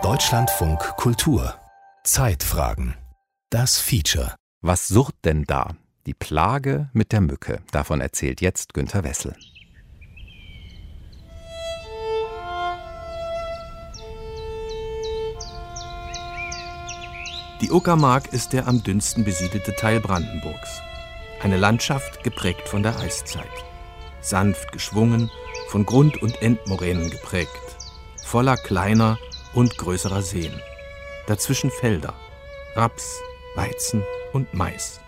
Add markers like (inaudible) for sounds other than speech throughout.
Deutschlandfunk Kultur Zeitfragen Das Feature Was surrt denn da? Die Plage mit der Mücke. Davon erzählt jetzt Günter Wessel. Die Uckermark ist der am dünnsten besiedelte Teil Brandenburgs. Eine Landschaft geprägt von der Eiszeit. Sanft geschwungen, von Grund- und Endmoränen geprägt. Voller kleiner und größerer Seen. Dazwischen Felder. Raps, Weizen und Mais.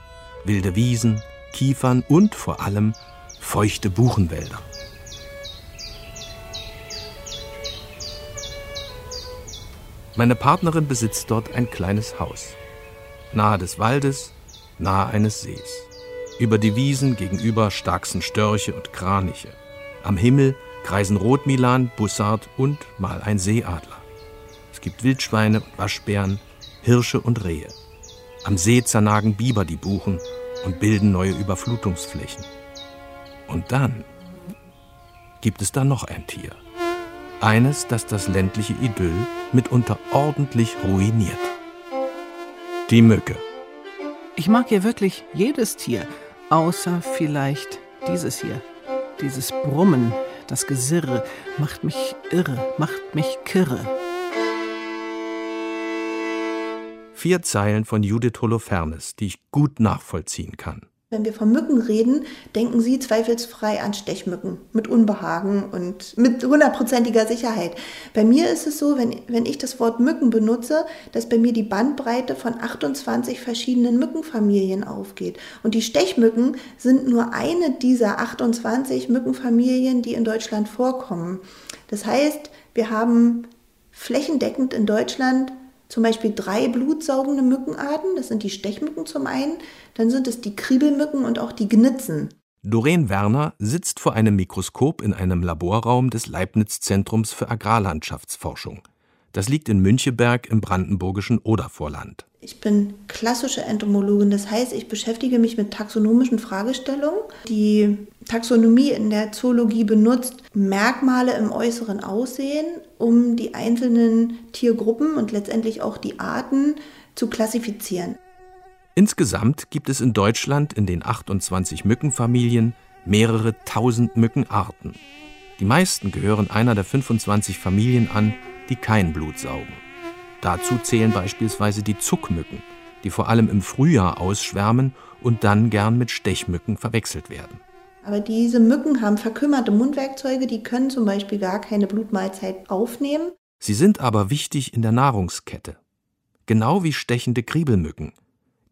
Wilde Wiesen, Kiefern und vor allem feuchte Buchenwälder. Meine Partnerin besitzt dort ein kleines Haus. Nahe des Waldes, nahe eines Sees. Über die Wiesen gegenüber starksen Störche und Kraniche. Am Himmel kreisen Rotmilan, Bussard und mal ein Seeadler. Es gibt Wildschweine und Waschbären, Hirsche und Rehe. Am See zernagen Biber die Buchen und bilden neue Überflutungsflächen. Und dann gibt es da noch ein Tier. Eines, das das ländliche Idyll mitunter ordentlich ruiniert. Die Mücke. Ich mag hier wirklich jedes Tier, außer vielleicht dieses hier. Dieses Brummen, das Gesirre, macht mich irre, macht mich kirre. Vier Zeilen von Judith Holofernes, die ich gut nachvollziehen kann. Wenn wir von Mücken reden, denken Sie zweifelsfrei an Stechmücken mit Unbehagen und mit hundertprozentiger Sicherheit. Bei mir ist es so, wenn, wenn ich das Wort Mücken benutze, dass bei mir die Bandbreite von 28 verschiedenen Mückenfamilien aufgeht. Und die Stechmücken sind nur eine dieser 28 Mückenfamilien, die in Deutschland vorkommen. Das heißt, wir haben flächendeckend in Deutschland zum Beispiel drei blutsaugende Mückenarten. Das sind die Stechmücken zum einen, dann sind es die Kriebelmücken und auch die Gnitzen. Doreen Werner sitzt vor einem Mikroskop in einem Laborraum des Leibniz-Zentrums für Agrarlandschaftsforschung. Das liegt in Müncheberg im brandenburgischen Odervorland. Ich bin klassische Entomologin, das heißt, ich beschäftige mich mit taxonomischen Fragestellungen. Die Taxonomie in der Zoologie benutzt Merkmale im äußeren Aussehen, um die einzelnen Tiergruppen und letztendlich auch die Arten zu klassifizieren. Insgesamt gibt es in Deutschland in den 28 Mückenfamilien mehrere tausend Mückenarten. Die meisten gehören einer der 25 Familien an, die kein Blut saugen. Dazu zählen beispielsweise die Zuckmücken, die vor allem im Frühjahr ausschwärmen und dann gern mit Stechmücken verwechselt werden. Aber diese Mücken haben verkümmerte Mundwerkzeuge, die können zum Beispiel gar keine Blutmahlzeit aufnehmen. Sie sind aber wichtig in der Nahrungskette. Genau wie stechende Kriebelmücken.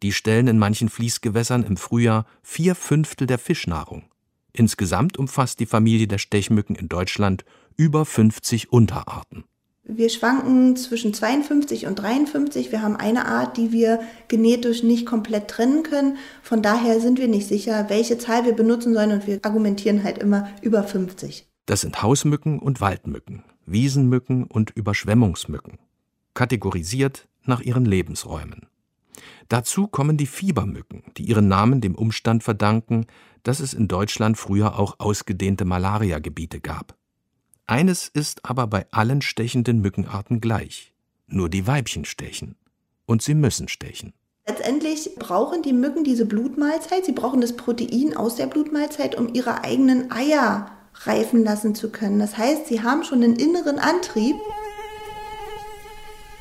Die stellen in manchen Fließgewässern im Frühjahr vier Fünftel der Fischnahrung. Insgesamt umfasst die Familie der Stechmücken in Deutschland über 50 Unterarten. Wir schwanken zwischen 52 und 53. Wir haben eine Art, die wir genetisch nicht komplett trennen können. Von daher sind wir nicht sicher, welche Zahl wir benutzen sollen und wir argumentieren halt immer über 50. Das sind Hausmücken und Waldmücken, Wiesenmücken und Überschwemmungsmücken, kategorisiert nach ihren Lebensräumen. Dazu kommen die Fiebermücken, die ihren Namen dem Umstand verdanken, dass es in Deutschland früher auch ausgedehnte Malariagebiete gab. Eines ist aber bei allen stechenden Mückenarten gleich. Nur die Weibchen stechen. Und sie müssen stechen. Letztendlich brauchen die Mücken diese Blutmahlzeit. Sie brauchen das Protein aus der Blutmahlzeit, um ihre eigenen Eier reifen lassen zu können. Das heißt, sie haben schon einen inneren Antrieb.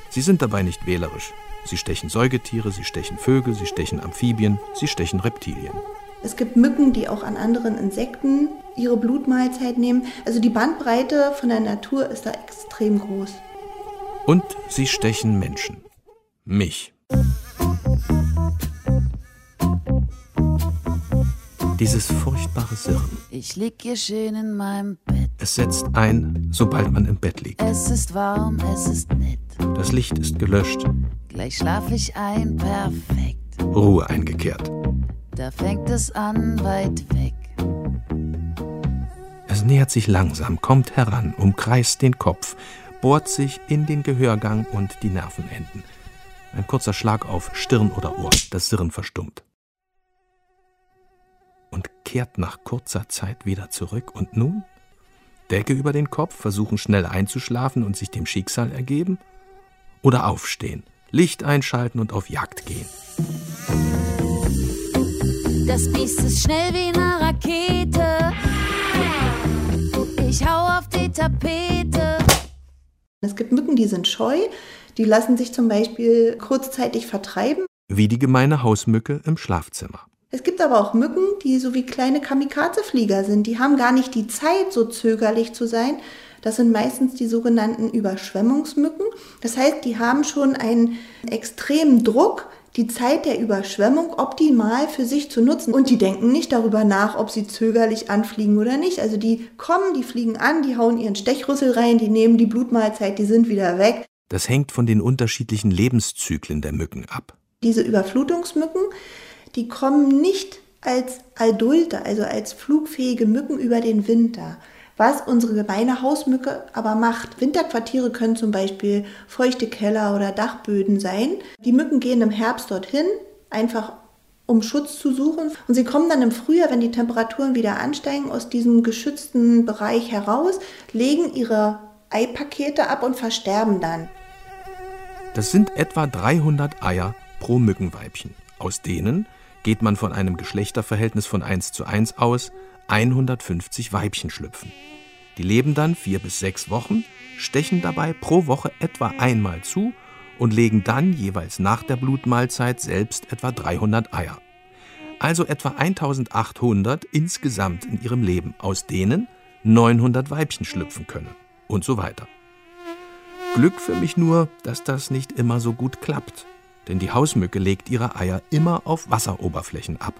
Sie sind dabei nicht wählerisch. Sie stechen Säugetiere, sie stechen Vögel, sie stechen Amphibien, sie stechen Reptilien. Es gibt Mücken, die auch an anderen Insekten ihre Blutmahlzeit nehmen. Also die Bandbreite von der Natur ist da extrem groß. Und sie stechen Menschen. Mich. Dieses furchtbare Sirren. Ich lieg hier schön in meinem Bett. Es setzt ein, sobald man im Bett liegt. Es ist warm, es ist nett. Das Licht ist gelöscht. Gleich schlaf ich ein, perfekt. Ruhe eingekehrt. Da fängt es an, weit weg. Es nähert sich langsam, kommt heran, umkreist den Kopf, bohrt sich in den Gehörgang und die Nervenenden. Ein kurzer Schlag auf Stirn oder Ohr, das Sirren verstummt. Und kehrt nach kurzer Zeit wieder zurück. Und nun? Decke über den Kopf, versuchen schnell einzuschlafen und sich dem Schicksal ergeben? Oder aufstehen, Licht einschalten und auf Jagd gehen? Das Biest ist schnell wie eine Rakete. Ich hau auf die Tapete. Es gibt Mücken, die sind scheu, die lassen sich zum Beispiel kurzzeitig vertreiben. Wie die gemeine Hausmücke im Schlafzimmer. Es gibt aber auch Mücken, die so wie kleine Kamikaze-Flieger sind. Die haben gar nicht die Zeit, so zögerlich zu sein. Das sind meistens die sogenannten Überschwemmungsmücken. Das heißt, die haben schon einen extremen Druck, die Zeit der Überschwemmung optimal für sich zu nutzen. Und die denken nicht darüber nach, ob sie zögerlich anfliegen oder nicht. Also die kommen, die fliegen an, die hauen ihren Stechrüssel rein, die nehmen die Blutmahlzeit, die sind wieder weg. Das hängt von den unterschiedlichen Lebenszyklen der Mücken ab. Diese Überflutungsmücken, die kommen nicht als Adulte, also als flugfähige Mücken über den Winter. Was unsere gemeine Hausmücke aber macht. Winterquartiere können zum Beispiel feuchte Keller oder Dachböden sein. Die Mücken gehen im Herbst dorthin, einfach um Schutz zu suchen. Und sie kommen dann im Frühjahr, wenn die Temperaturen wieder ansteigen, aus diesem geschützten Bereich heraus, legen ihre Eipakete ab und versterben dann. Das sind etwa 300 Eier pro Mückenweibchen. Aus denen geht man von einem Geschlechterverhältnis von 1 zu 1 aus, 150 Weibchen schlüpfen. Die leben dann vier bis sechs Wochen, stechen dabei pro Woche etwa einmal zu und legen dann jeweils nach der Blutmahlzeit selbst etwa 300 Eier. Also etwa 1800 insgesamt in ihrem Leben, aus denen 900 Weibchen schlüpfen können und so weiter. Glück für mich nur, dass das nicht immer so gut klappt denn die Hausmücke legt ihre Eier immer auf Wasseroberflächen ab.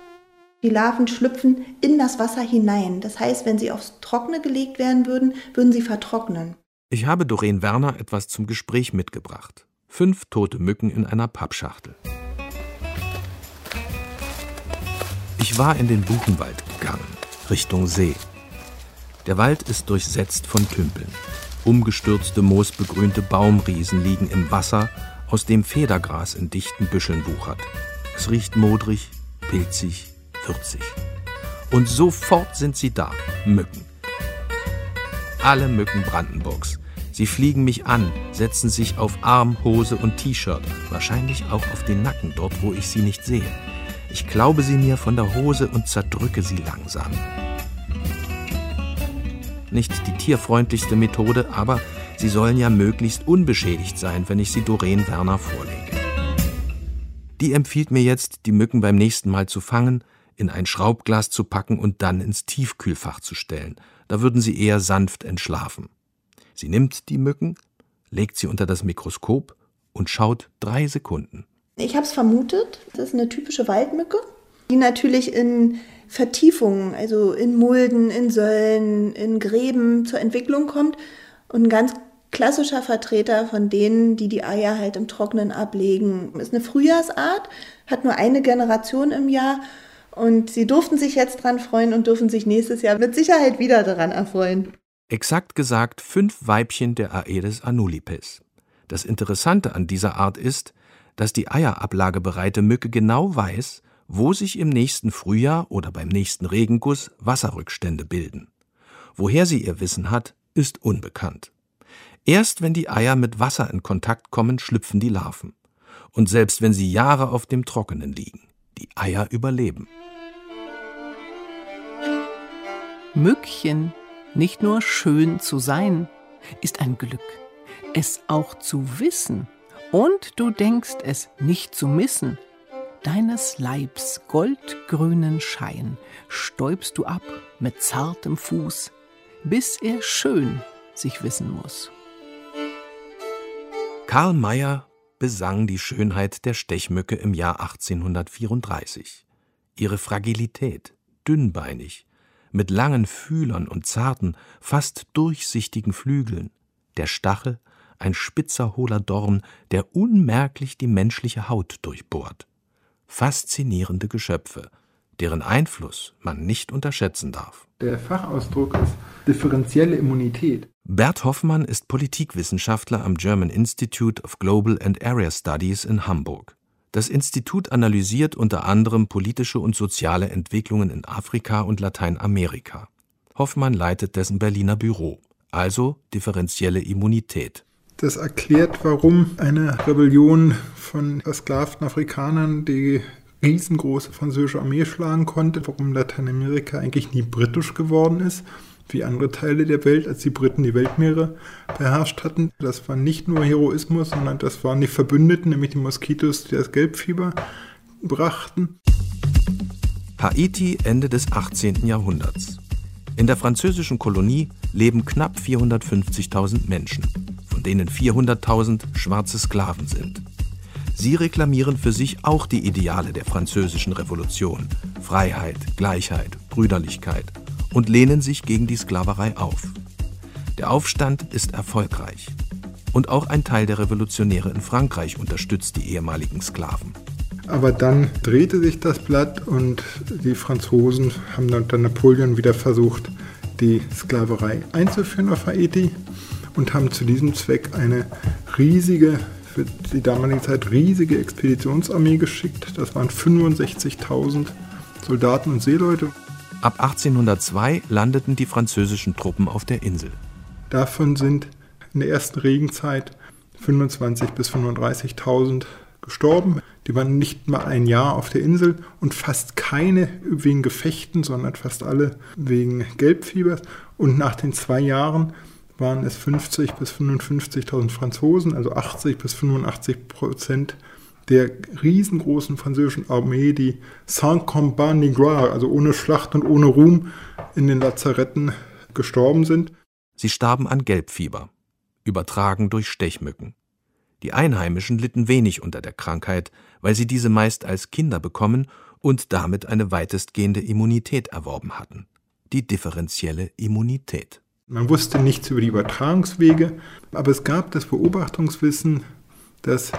Die Larven schlüpfen in das Wasser hinein. Das heißt, wenn sie aufs Trockene gelegt werden würden, würden sie vertrocknen. Ich habe Doreen Werner etwas zum Gespräch mitgebracht. Fünf tote Mücken in einer Pappschachtel. Ich war in den Buchenwald gegangen, Richtung See. Der Wald ist durchsetzt von Tümpeln. Umgestürzte, moosbegrünte Baumriesen liegen im Wasser aus dem Federgras in dichten Büscheln wuchert. Es riecht modrig, pilzig, würzig. Und sofort sind sie da, Mücken. Alle Mücken Brandenburgs. Sie fliegen mich an, setzen sich auf Arm, Hose und T-Shirt, wahrscheinlich auch auf den Nacken, dort wo ich sie nicht sehe. Ich glaube sie mir von der Hose und zerdrücke sie langsam. Nicht die tierfreundlichste Methode, aber Sie sollen ja möglichst unbeschädigt sein, wenn ich sie Doreen Werner vorlege. Die empfiehlt mir jetzt, die Mücken beim nächsten Mal zu fangen, in ein Schraubglas zu packen und dann ins Tiefkühlfach zu stellen. Da würden sie eher sanft entschlafen. Sie nimmt die Mücken, legt sie unter das Mikroskop und schaut drei Sekunden. Ich habe es vermutet. Das ist eine typische Waldmücke, die natürlich in Vertiefungen, also in Mulden, in Säulen, in Gräben zur Entwicklung kommt. Und ein ganz klassischer Vertreter von denen, die die Eier halt im Trocknen ablegen. Ist eine Frühjahrsart, hat nur eine Generation im Jahr und sie durften sich jetzt dran freuen und dürfen sich nächstes Jahr mit Sicherheit wieder daran erfreuen. Exakt gesagt fünf Weibchen der Aedes anulipes. Das Interessante an dieser Art ist, dass die eierablagebereite Mücke genau weiß, wo sich im nächsten Frühjahr oder beim nächsten Regenguss Wasserrückstände bilden. Woher sie ihr Wissen hat, ist unbekannt. Erst wenn die Eier mit Wasser in Kontakt kommen, schlüpfen die Larven. Und selbst wenn sie Jahre auf dem Trockenen liegen, die Eier überleben. Mückchen, nicht nur schön zu sein, ist ein Glück, es auch zu wissen. Und du denkst es nicht zu missen. Deines Leibs goldgrünen Schein stäubst du ab mit zartem Fuß, bis er schön sich wissen muss. Karl Mayer besang die Schönheit der Stechmücke im Jahr 1834. Ihre Fragilität, dünnbeinig, mit langen Fühlern und zarten, fast durchsichtigen Flügeln, der Stachel ein spitzer hohler Dorn, der unmerklich die menschliche Haut durchbohrt. Faszinierende Geschöpfe, deren Einfluss man nicht unterschätzen darf. Der Fachausdruck ist differenzielle Immunität. Bert Hoffmann ist Politikwissenschaftler am German Institute of Global and Area Studies in Hamburg. Das Institut analysiert unter anderem politische und soziale Entwicklungen in Afrika und Lateinamerika. Hoffmann leitet dessen Berliner Büro, also differenzielle Immunität. Das erklärt, warum eine Rebellion von versklavten Afrikanern die riesengroße französische Armee schlagen konnte, warum Lateinamerika eigentlich nie britisch geworden ist, wie andere Teile der Welt, als die Briten die Weltmeere beherrscht hatten. Das war nicht nur Heroismus, sondern das waren die Verbündeten, nämlich die Moskitos, die das Gelbfieber brachten. Haiti Ende des 18. Jahrhunderts. In der französischen Kolonie leben knapp 450.000 Menschen, von denen 400.000 schwarze Sklaven sind. Sie reklamieren für sich auch die Ideale der französischen Revolution Freiheit, Gleichheit, Brüderlichkeit und lehnen sich gegen die Sklaverei auf. Der Aufstand ist erfolgreich. Und auch ein Teil der Revolutionäre in Frankreich unterstützt die ehemaligen Sklaven. Aber dann drehte sich das Blatt und die Franzosen haben unter Napoleon wieder versucht, die Sklaverei einzuführen auf Haiti und haben zu diesem Zweck eine riesige, für die damalige Zeit riesige Expeditionsarmee geschickt. Das waren 65.000 Soldaten und Seeleute. Ab 1802 landeten die französischen Truppen auf der Insel. Davon sind in der ersten Regenzeit 25.000 bis 35.000 gestorben. Die waren nicht mal ein Jahr auf der Insel und fast keine wegen Gefechten, sondern fast alle wegen Gelbfiebers. Und nach den zwei Jahren waren es 50.000 bis 55.000 Franzosen, also 80 bis 85 Prozent der riesengroßen französischen Armee, die sans combat ni gloire, also ohne Schlacht und ohne Ruhm, in den Lazaretten gestorben sind. Sie starben an Gelbfieber, übertragen durch Stechmücken. Die Einheimischen litten wenig unter der Krankheit, weil sie diese meist als Kinder bekommen und damit eine weitestgehende Immunität erworben hatten. Die differenzielle Immunität. Man wusste nichts über die Übertragungswege, aber es gab das Beobachtungswissen, dass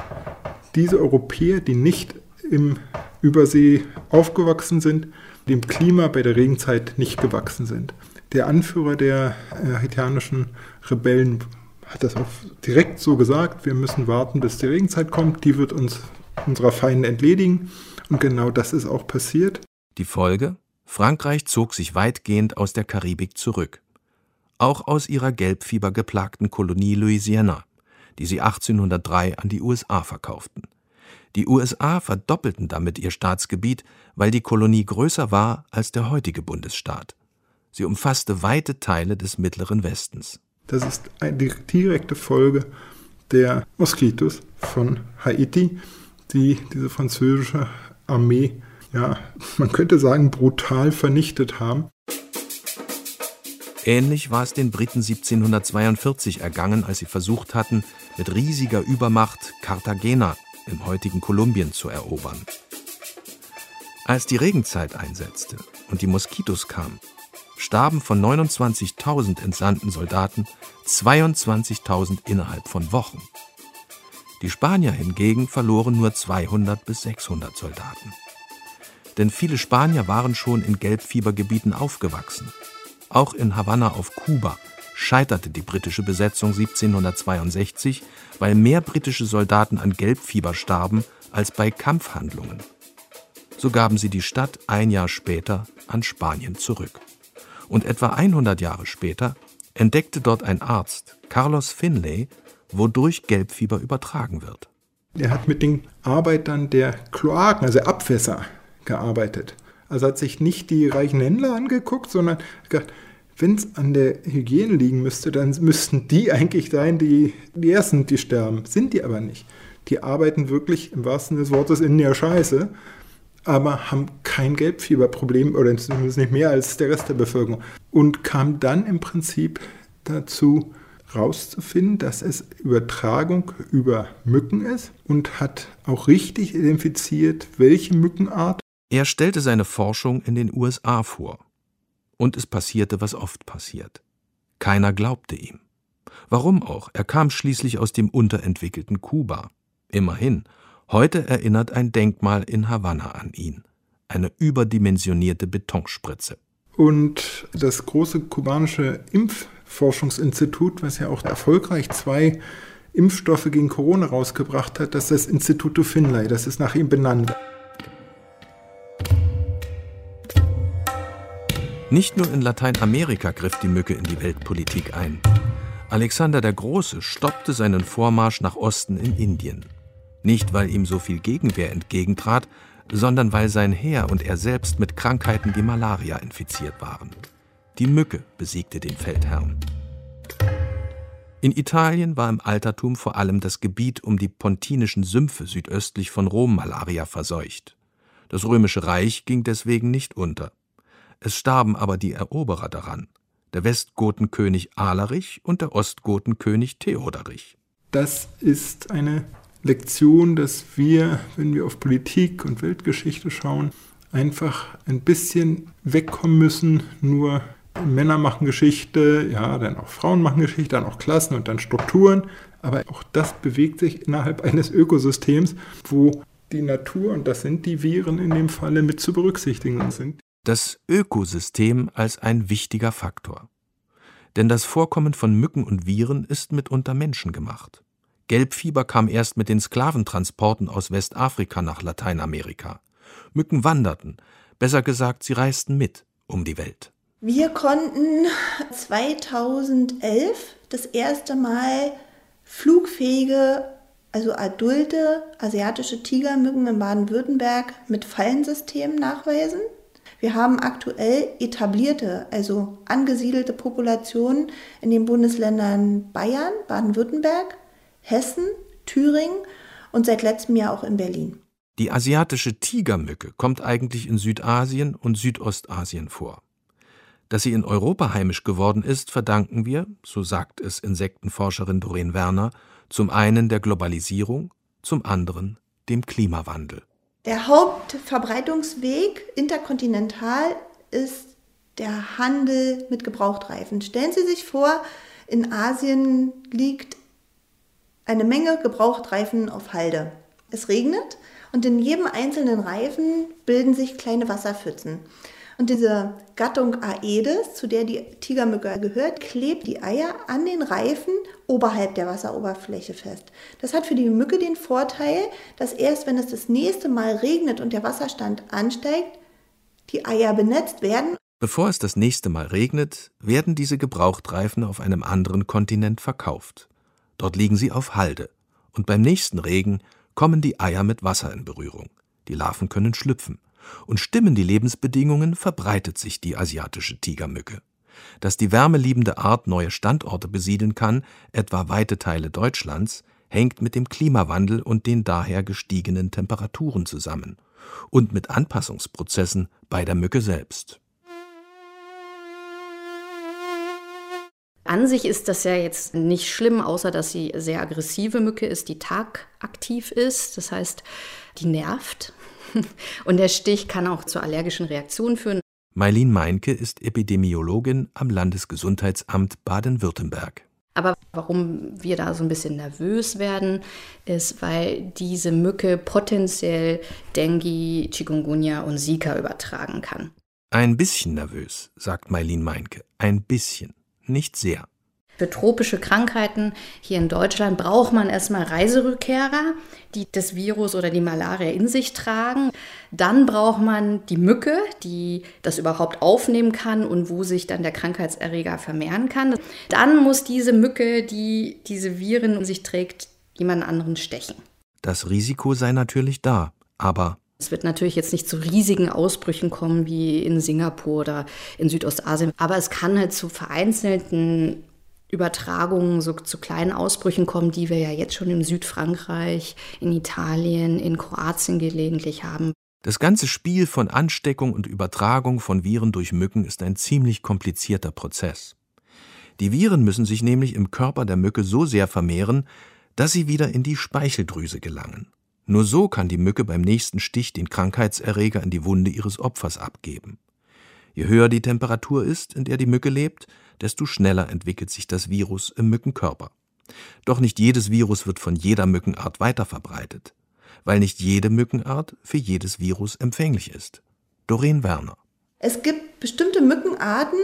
diese Europäer, die nicht im Übersee aufgewachsen sind, dem Klima bei der Regenzeit nicht gewachsen sind. Der Anführer der äh, haitianischen Rebellen hat das auch direkt so gesagt, wir müssen warten, bis die Regenzeit kommt, die wird uns unserer Feinde entledigen. Und genau das ist auch passiert. Die Folge? Frankreich zog sich weitgehend aus der Karibik zurück. Auch aus ihrer gelbfiebergeplagten Kolonie Louisiana die sie 1803 an die USA verkauften. Die USA verdoppelten damit ihr Staatsgebiet, weil die Kolonie größer war als der heutige Bundesstaat. Sie umfasste weite Teile des mittleren Westens. Das ist eine direkte Folge der Moskitos von Haiti, die diese französische Armee, ja, man könnte sagen, brutal vernichtet haben. Ähnlich war es den Briten 1742 ergangen, als sie versucht hatten, mit riesiger Übermacht Cartagena im heutigen Kolumbien zu erobern. Als die Regenzeit einsetzte und die Moskitos kamen, starben von 29.000 entsandten Soldaten 22.000 innerhalb von Wochen. Die Spanier hingegen verloren nur 200 bis 600 Soldaten. Denn viele Spanier waren schon in Gelbfiebergebieten aufgewachsen auch in Havanna auf Kuba scheiterte die britische Besetzung 1762, weil mehr britische Soldaten an Gelbfieber starben als bei Kampfhandlungen. So gaben sie die Stadt ein Jahr später an Spanien zurück. Und etwa 100 Jahre später entdeckte dort ein Arzt, Carlos Finlay, wodurch Gelbfieber übertragen wird. Er hat mit den Arbeitern der Kloaken, also Abwässer, gearbeitet. Also hat sich nicht die reichen Händler angeguckt, sondern gesagt, wenn es an der Hygiene liegen müsste, dann müssten die eigentlich sein, die die Ersten, die sterben. Sind die aber nicht. Die arbeiten wirklich im wahrsten des Wortes in der Scheiße, aber haben kein Gelbfieberproblem oder zumindest nicht mehr als der Rest der Bevölkerung. Und kam dann im Prinzip dazu, rauszufinden, dass es Übertragung über Mücken ist und hat auch richtig identifiziert, welche Mückenart er stellte seine Forschung in den USA vor. Und es passierte, was oft passiert. Keiner glaubte ihm. Warum auch? Er kam schließlich aus dem unterentwickelten Kuba. Immerhin, heute erinnert ein Denkmal in Havanna an ihn. Eine überdimensionierte Betonspritze. Und das große kubanische Impfforschungsinstitut, was ja auch erfolgreich zwei Impfstoffe gegen Corona rausgebracht hat, das ist das Instituto Finlay, das ist nach ihm benannt. Nicht nur in Lateinamerika griff die Mücke in die Weltpolitik ein. Alexander der Große stoppte seinen Vormarsch nach Osten in Indien. Nicht, weil ihm so viel Gegenwehr entgegentrat, sondern weil sein Heer und er selbst mit Krankheiten wie Malaria infiziert waren. Die Mücke besiegte den Feldherrn. In Italien war im Altertum vor allem das Gebiet um die pontinischen Sümpfe südöstlich von Rom Malaria verseucht. Das römische Reich ging deswegen nicht unter. Es starben aber die Eroberer daran, der Westgotenkönig Alarich und der Ostgotenkönig Theoderich. Das ist eine Lektion, dass wir, wenn wir auf Politik und Weltgeschichte schauen, einfach ein bisschen wegkommen müssen, nur Männer machen Geschichte, ja, dann auch Frauen machen Geschichte, dann auch Klassen und dann Strukturen. Aber auch das bewegt sich innerhalb (laughs) eines Ökosystems, wo die Natur, und das sind die Viren in dem Falle, mit zu berücksichtigen sind. Das Ökosystem als ein wichtiger Faktor. Denn das Vorkommen von Mücken und Viren ist mitunter menschengemacht. Gelbfieber kam erst mit den Sklaventransporten aus Westafrika nach Lateinamerika. Mücken wanderten, besser gesagt, sie reisten mit um die Welt. Wir konnten 2011 das erste Mal flugfähige, also adulte asiatische Tigermücken in Baden-Württemberg mit Fallensystemen nachweisen. Wir haben aktuell etablierte, also angesiedelte Populationen in den Bundesländern Bayern, Baden-Württemberg, Hessen, Thüringen und seit letztem Jahr auch in Berlin. Die asiatische Tigermücke kommt eigentlich in Südasien und Südostasien vor. Dass sie in Europa heimisch geworden ist, verdanken wir, so sagt es Insektenforscherin Doreen Werner, zum einen der Globalisierung, zum anderen dem Klimawandel. Der Hauptverbreitungsweg interkontinental ist der Handel mit Gebrauchtreifen. Stellen Sie sich vor, in Asien liegt eine Menge Gebrauchtreifen auf Halde. Es regnet und in jedem einzelnen Reifen bilden sich kleine Wasserpfützen. Und diese Gattung Aedes, zu der die Tigermücke gehört, klebt die Eier an den Reifen oberhalb der Wasseroberfläche fest. Das hat für die Mücke den Vorteil, dass erst wenn es das nächste Mal regnet und der Wasserstand ansteigt, die Eier benetzt werden. Bevor es das nächste Mal regnet, werden diese Gebrauchtreifen auf einem anderen Kontinent verkauft. Dort liegen sie auf Halde. Und beim nächsten Regen kommen die Eier mit Wasser in Berührung. Die Larven können schlüpfen und stimmen die Lebensbedingungen, verbreitet sich die asiatische Tigermücke. Dass die wärmeliebende Art neue Standorte besiedeln kann, etwa weite Teile Deutschlands, hängt mit dem Klimawandel und den daher gestiegenen Temperaturen zusammen und mit Anpassungsprozessen bei der Mücke selbst. An sich ist das ja jetzt nicht schlimm, außer dass sie sehr aggressive Mücke ist, die tagaktiv ist. Das heißt, die nervt. (laughs) Und der Stich kann auch zu allergischen Reaktionen führen. Mailin Meinke ist Epidemiologin am Landesgesundheitsamt Baden-Württemberg. Aber warum wir da so ein bisschen nervös werden, ist, weil diese Mücke potenziell Dengue, Chikungunya und Zika übertragen kann. Ein bisschen nervös, sagt Mailin Meinke. Ein bisschen, nicht sehr. Für tropische Krankheiten hier in Deutschland braucht man erstmal Reiserückkehrer, die das Virus oder die Malaria in sich tragen. Dann braucht man die Mücke, die das überhaupt aufnehmen kann und wo sich dann der Krankheitserreger vermehren kann. Dann muss diese Mücke, die diese Viren in sich trägt, jemand anderen stechen. Das Risiko sei natürlich da, aber es wird natürlich jetzt nicht zu riesigen Ausbrüchen kommen wie in Singapur oder in Südostasien, aber es kann halt zu vereinzelten Übertragungen so zu kleinen Ausbrüchen kommen, die wir ja jetzt schon in Südfrankreich, in Italien, in Kroatien gelegentlich haben. Das ganze Spiel von Ansteckung und Übertragung von Viren durch Mücken ist ein ziemlich komplizierter Prozess. Die Viren müssen sich nämlich im Körper der Mücke so sehr vermehren, dass sie wieder in die Speicheldrüse gelangen. Nur so kann die Mücke beim nächsten Stich den Krankheitserreger in die Wunde ihres Opfers abgeben. Je höher die Temperatur ist, in der die Mücke lebt, desto schneller entwickelt sich das Virus im Mückenkörper. Doch nicht jedes Virus wird von jeder Mückenart weiterverbreitet, weil nicht jede Mückenart für jedes Virus empfänglich ist. Doreen Werner. Es gibt bestimmte Mückenarten,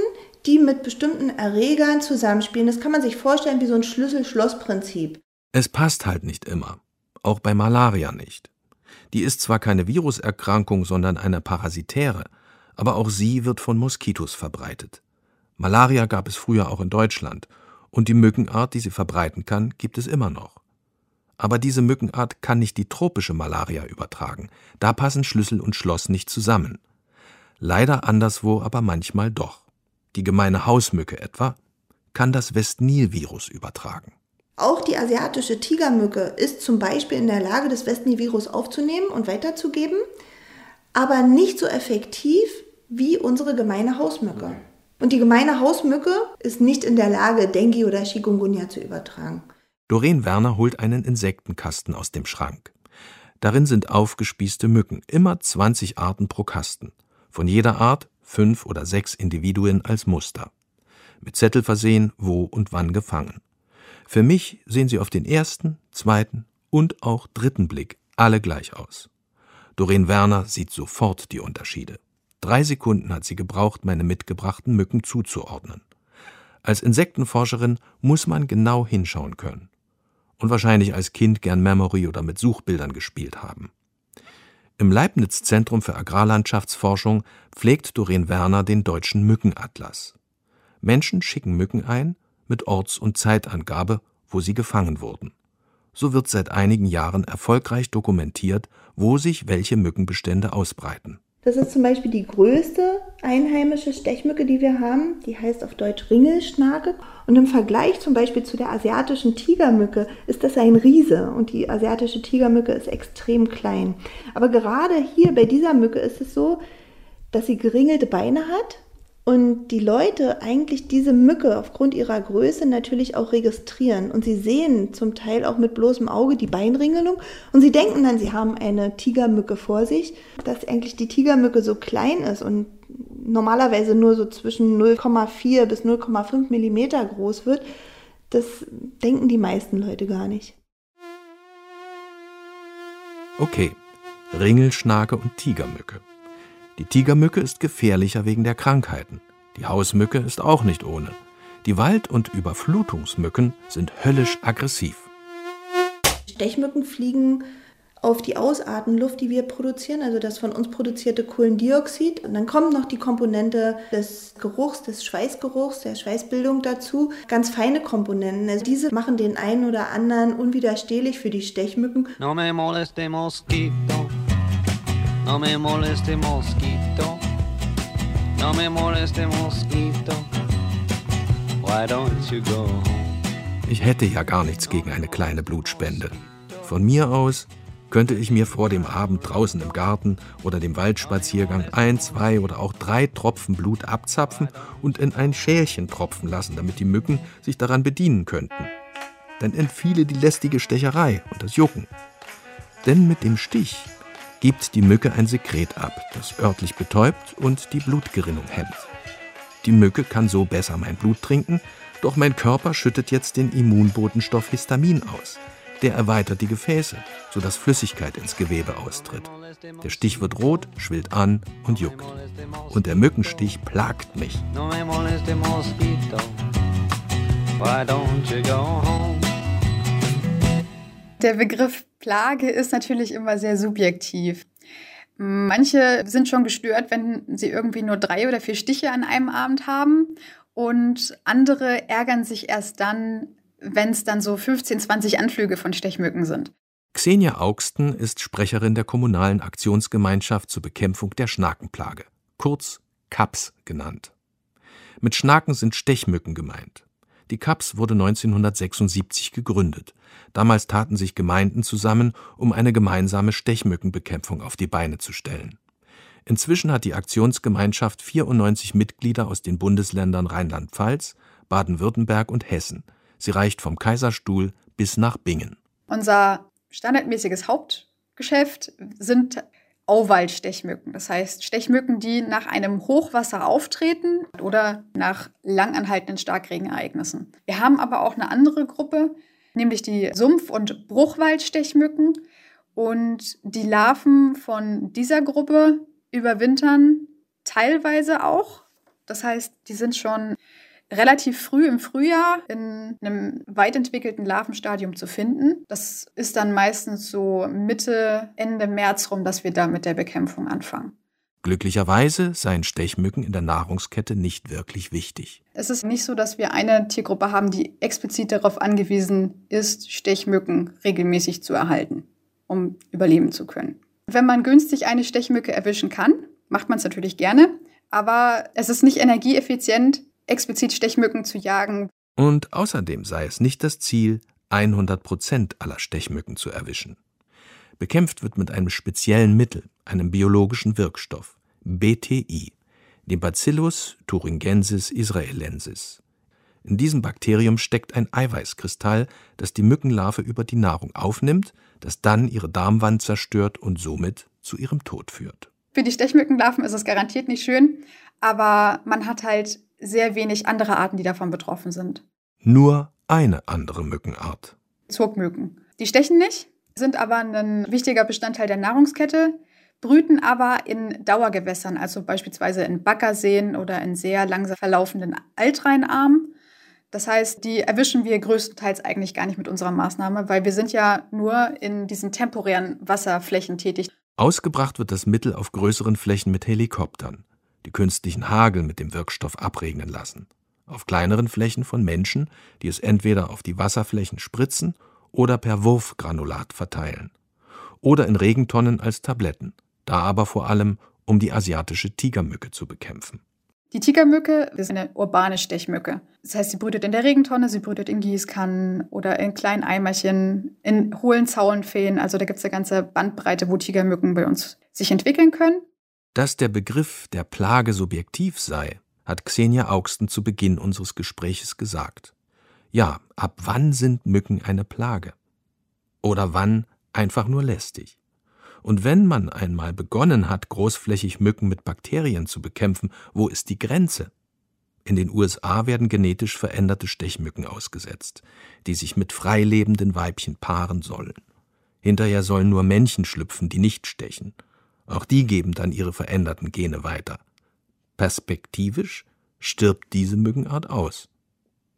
die mit bestimmten Erregern zusammenspielen. Das kann man sich vorstellen wie so ein Schlüssel-Schloss-Prinzip. Es passt halt nicht immer. Auch bei Malaria nicht. Die ist zwar keine Viruserkrankung, sondern eine parasitäre, Aber auch sie wird von Moskitos verbreitet. Malaria gab es früher auch in Deutschland und die Mückenart, die sie verbreiten kann, gibt es immer noch. Aber diese Mückenart kann nicht die tropische Malaria übertragen. Da passen Schlüssel und Schloss nicht zusammen. Leider anderswo aber manchmal doch. Die gemeine Hausmücke etwa kann das Westnil-Virus übertragen. Auch die asiatische Tigermücke ist zum Beispiel in der Lage, das Westnil-Virus aufzunehmen und weiterzugeben, aber nicht so effektiv wie unsere gemeine Hausmücke. Und die gemeine Hausmücke ist nicht in der Lage, Dengue oder Chikungunya zu übertragen. Doreen Werner holt einen Insektenkasten aus dem Schrank. Darin sind aufgespießte Mücken, immer 20 Arten pro Kasten. Von jeder Art fünf oder sechs Individuen als Muster. Mit Zettel versehen, wo und wann gefangen. Für mich sehen sie auf den ersten, zweiten und auch dritten Blick alle gleich aus. Doreen Werner sieht sofort die Unterschiede. Drei Sekunden hat sie gebraucht, meine mitgebrachten Mücken zuzuordnen. Als Insektenforscherin muss man genau hinschauen können. Und wahrscheinlich als Kind gern Memory oder mit Suchbildern gespielt haben. Im Leibniz Zentrum für Agrarlandschaftsforschung pflegt Doreen Werner den deutschen Mückenatlas. Menschen schicken Mücken ein mit Orts- und Zeitangabe, wo sie gefangen wurden. So wird seit einigen Jahren erfolgreich dokumentiert, wo sich welche Mückenbestände ausbreiten. Das ist zum Beispiel die größte einheimische Stechmücke, die wir haben. Die heißt auf Deutsch Ringelschnake. Und im Vergleich zum Beispiel zu der asiatischen Tigermücke ist das ein Riese. Und die asiatische Tigermücke ist extrem klein. Aber gerade hier bei dieser Mücke ist es so, dass sie geringelte Beine hat und die Leute eigentlich diese Mücke aufgrund ihrer Größe natürlich auch registrieren. Und sie sehen zum Teil auch mit bloßem Auge die Beinringelung. Und sie denken dann, sie haben eine Tigermücke vor sich. Dass eigentlich die Tigermücke so klein ist und normalerweise nur so zwischen 0,4 bis 0,5 Millimeter groß wird, das denken die meisten Leute gar nicht. Okay, Ringelschnake und Tigermücke. Die Tigermücke ist gefährlicher wegen der Krankheiten. Die Hausmücke ist auch nicht ohne. Die Wald- und Überflutungsmücken sind höllisch aggressiv. Stechmücken fliegen auf die Ausartenluft, die wir produzieren, also das von uns produzierte Kohlendioxid. Und dann kommt noch die Komponente des Geruchs, des Schweißgeruchs, der Schweißbildung dazu. Ganz feine Komponenten. Also diese machen den einen oder anderen unwiderstehlich für die Stechmücken. No me moleste mosquito. No me moleste mosquito. No me moleste mosquito. Why don't you go? Ich hätte ja gar nichts gegen eine kleine Blutspende. Von mir aus könnte ich mir vor dem Abend draußen im Garten oder dem Waldspaziergang ein, zwei oder auch drei Tropfen Blut abzapfen und in ein Schälchen tropfen lassen, damit die Mücken sich daran bedienen könnten. Dann entfiele die lästige Stecherei und das Jucken. Denn mit dem Stich gibt die Mücke ein Sekret ab, das örtlich betäubt und die Blutgerinnung hemmt. Die Mücke kann so besser mein Blut trinken, doch mein Körper schüttet jetzt den Immunbotenstoff Histamin aus. Der erweitert die Gefäße, sodass Flüssigkeit ins Gewebe austritt. Der Stich wird rot, schwillt an und juckt. Und der Mückenstich plagt mich. Der Begriff Plage ist natürlich immer sehr subjektiv. Manche sind schon gestört, wenn sie irgendwie nur drei oder vier Stiche an einem Abend haben. Und andere ärgern sich erst dann, wenn es dann so 15, 20 Anflüge von Stechmücken sind. Xenia Augsten ist Sprecherin der Kommunalen Aktionsgemeinschaft zur Bekämpfung der Schnakenplage, kurz CAPS genannt. Mit Schnaken sind Stechmücken gemeint. Die CAPS wurde 1976 gegründet. Damals taten sich Gemeinden zusammen, um eine gemeinsame Stechmückenbekämpfung auf die Beine zu stellen. Inzwischen hat die Aktionsgemeinschaft 94 Mitglieder aus den Bundesländern Rheinland-Pfalz, Baden-Württemberg und Hessen. Sie reicht vom Kaiserstuhl bis nach Bingen. Unser standardmäßiges Hauptgeschäft sind Auwaldstechmücken. Das heißt Stechmücken, die nach einem Hochwasser auftreten oder nach langanhaltenden Starkregenereignissen. Wir haben aber auch eine andere Gruppe, nämlich die Sumpf- und Bruchwaldstechmücken. Und die Larven von dieser Gruppe überwintern teilweise auch. Das heißt, die sind schon relativ früh im Frühjahr in einem weit entwickelten Larvenstadium zu finden. Das ist dann meistens so Mitte, Ende März rum, dass wir da mit der Bekämpfung anfangen. Glücklicherweise seien Stechmücken in der Nahrungskette nicht wirklich wichtig. Es ist nicht so, dass wir eine Tiergruppe haben, die explizit darauf angewiesen ist, Stechmücken regelmäßig zu erhalten, um überleben zu können. Wenn man günstig eine Stechmücke erwischen kann, macht man es natürlich gerne, aber es ist nicht energieeffizient, explizit Stechmücken zu jagen. Und außerdem sei es nicht das Ziel, 100 Prozent aller Stechmücken zu erwischen. Bekämpft wird mit einem speziellen Mittel, einem biologischen Wirkstoff, BTI, dem Bacillus thuringiensis israelensis. In diesem Bakterium steckt ein Eiweißkristall, das die Mückenlarve über die Nahrung aufnimmt, das dann ihre Darmwand zerstört und somit zu ihrem Tod führt. Für die Stechmückenlarven ist es garantiert nicht schön, aber man hat halt sehr wenig andere Arten, die davon betroffen sind. Nur eine andere Mückenart. Zugmücken. Die stechen nicht, sind aber ein wichtiger Bestandteil der Nahrungskette, brüten aber in Dauergewässern, also beispielsweise in Baggerseen oder in sehr langsam verlaufenden Altrheinarmen. Das heißt, die erwischen wir größtenteils eigentlich gar nicht mit unserer Maßnahme, weil wir sind ja nur in diesen temporären Wasserflächen tätig. Ausgebracht wird das Mittel auf größeren Flächen mit Helikoptern, die künstlichen Hagel mit dem Wirkstoff abregnen lassen. Auf kleineren Flächen von Menschen, die es entweder auf die Wasserflächen spritzen oder per Wurfgranulat verteilen. Oder in Regentonnen als Tabletten, da aber vor allem, um die asiatische Tigermücke zu bekämpfen. Die Tigermücke ist eine urbane Stechmücke. Das heißt, sie brütet in der Regentonne, sie brütet in Gießkannen oder in kleinen Eimerchen, in hohlen Zaunfeen. Also da gibt es eine ganze Bandbreite, wo Tigermücken bei uns sich entwickeln können. Dass der Begriff der Plage subjektiv sei, hat Xenia Augsten zu Beginn unseres Gespräches gesagt. Ja, ab wann sind Mücken eine Plage? Oder wann einfach nur lästig? Und wenn man einmal begonnen hat, großflächig Mücken mit Bakterien zu bekämpfen, wo ist die Grenze? In den USA werden genetisch veränderte Stechmücken ausgesetzt, die sich mit freilebenden Weibchen paaren sollen. Hinterher sollen nur Männchen schlüpfen, die nicht stechen. Auch die geben dann ihre veränderten Gene weiter. Perspektivisch stirbt diese Mückenart aus.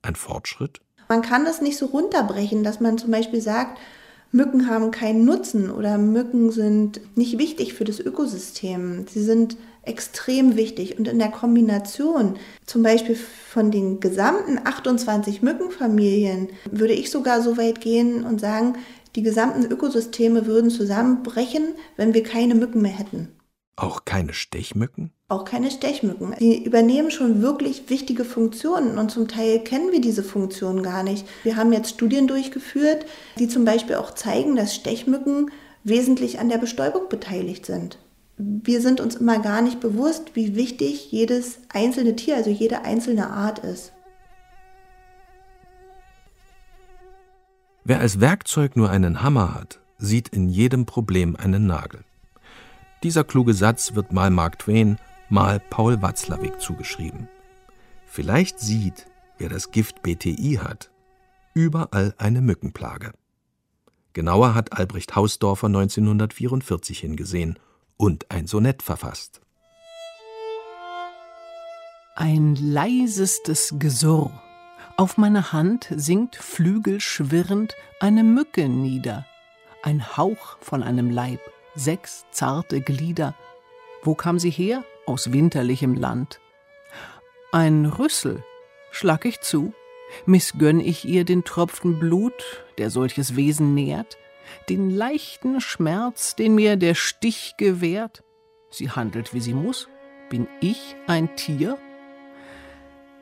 Ein Fortschritt? Man kann das nicht so runterbrechen, dass man zum Beispiel sagt, Mücken haben keinen Nutzen oder Mücken sind nicht wichtig für das Ökosystem. Sie sind extrem wichtig und in der Kombination zum Beispiel von den gesamten 28 Mückenfamilien würde ich sogar so weit gehen und sagen, die gesamten Ökosysteme würden zusammenbrechen, wenn wir keine Mücken mehr hätten. Auch keine Stechmücken? Auch keine Stechmücken. Sie übernehmen schon wirklich wichtige Funktionen und zum Teil kennen wir diese Funktionen gar nicht. Wir haben jetzt Studien durchgeführt, die zum Beispiel auch zeigen, dass Stechmücken wesentlich an der Bestäubung beteiligt sind. Wir sind uns immer gar nicht bewusst, wie wichtig jedes einzelne Tier, also jede einzelne Art ist. Wer als Werkzeug nur einen Hammer hat, sieht in jedem Problem einen Nagel. Dieser kluge Satz wird mal Mark Twain, mal Paul Watzlawick zugeschrieben. Vielleicht sieht, wer das Gift BTI hat, überall eine Mückenplage. Genauer hat Albrecht Hausdorfer 1944 hingesehen und ein Sonett verfasst. Ein leisestes Gesurr. Auf meiner Hand sinkt flügelschwirrend eine Mücke nieder, ein Hauch von einem Leib sechs zarte Glieder. Wo kam sie her? Aus winterlichem Land. Ein Rüssel, schlag ich zu, missgönn ich ihr den Tropfen Blut, der solches Wesen nährt, den leichten Schmerz, den mir der Stich gewährt. Sie handelt, wie sie muss. Bin ich ein Tier?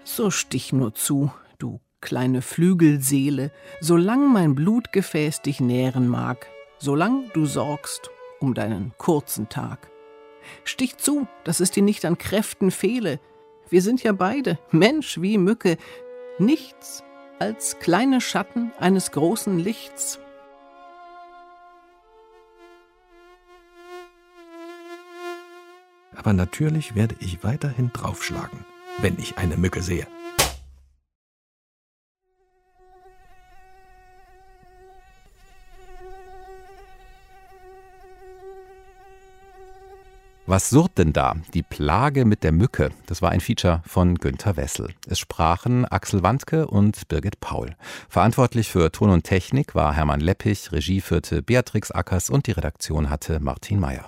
So stich nur zu, du kleine Flügelseele, solang mein Blutgefäß dich nähren mag, solang du sorgst um deinen kurzen Tag. Stich zu, dass es dir nicht an Kräften fehle. Wir sind ja beide, Mensch wie Mücke, nichts als kleine Schatten eines großen Lichts. Aber natürlich werde ich weiterhin draufschlagen, wenn ich eine Mücke sehe. Was surrt denn da? Die Plage mit der Mücke. Das war ein Feature von Günter Wessel. Es sprachen Axel Wandke und Birgit Paul. Verantwortlich für Ton und Technik war Hermann Leppich, Regie führte Beatrix Ackers und die Redaktion hatte Martin Meyer.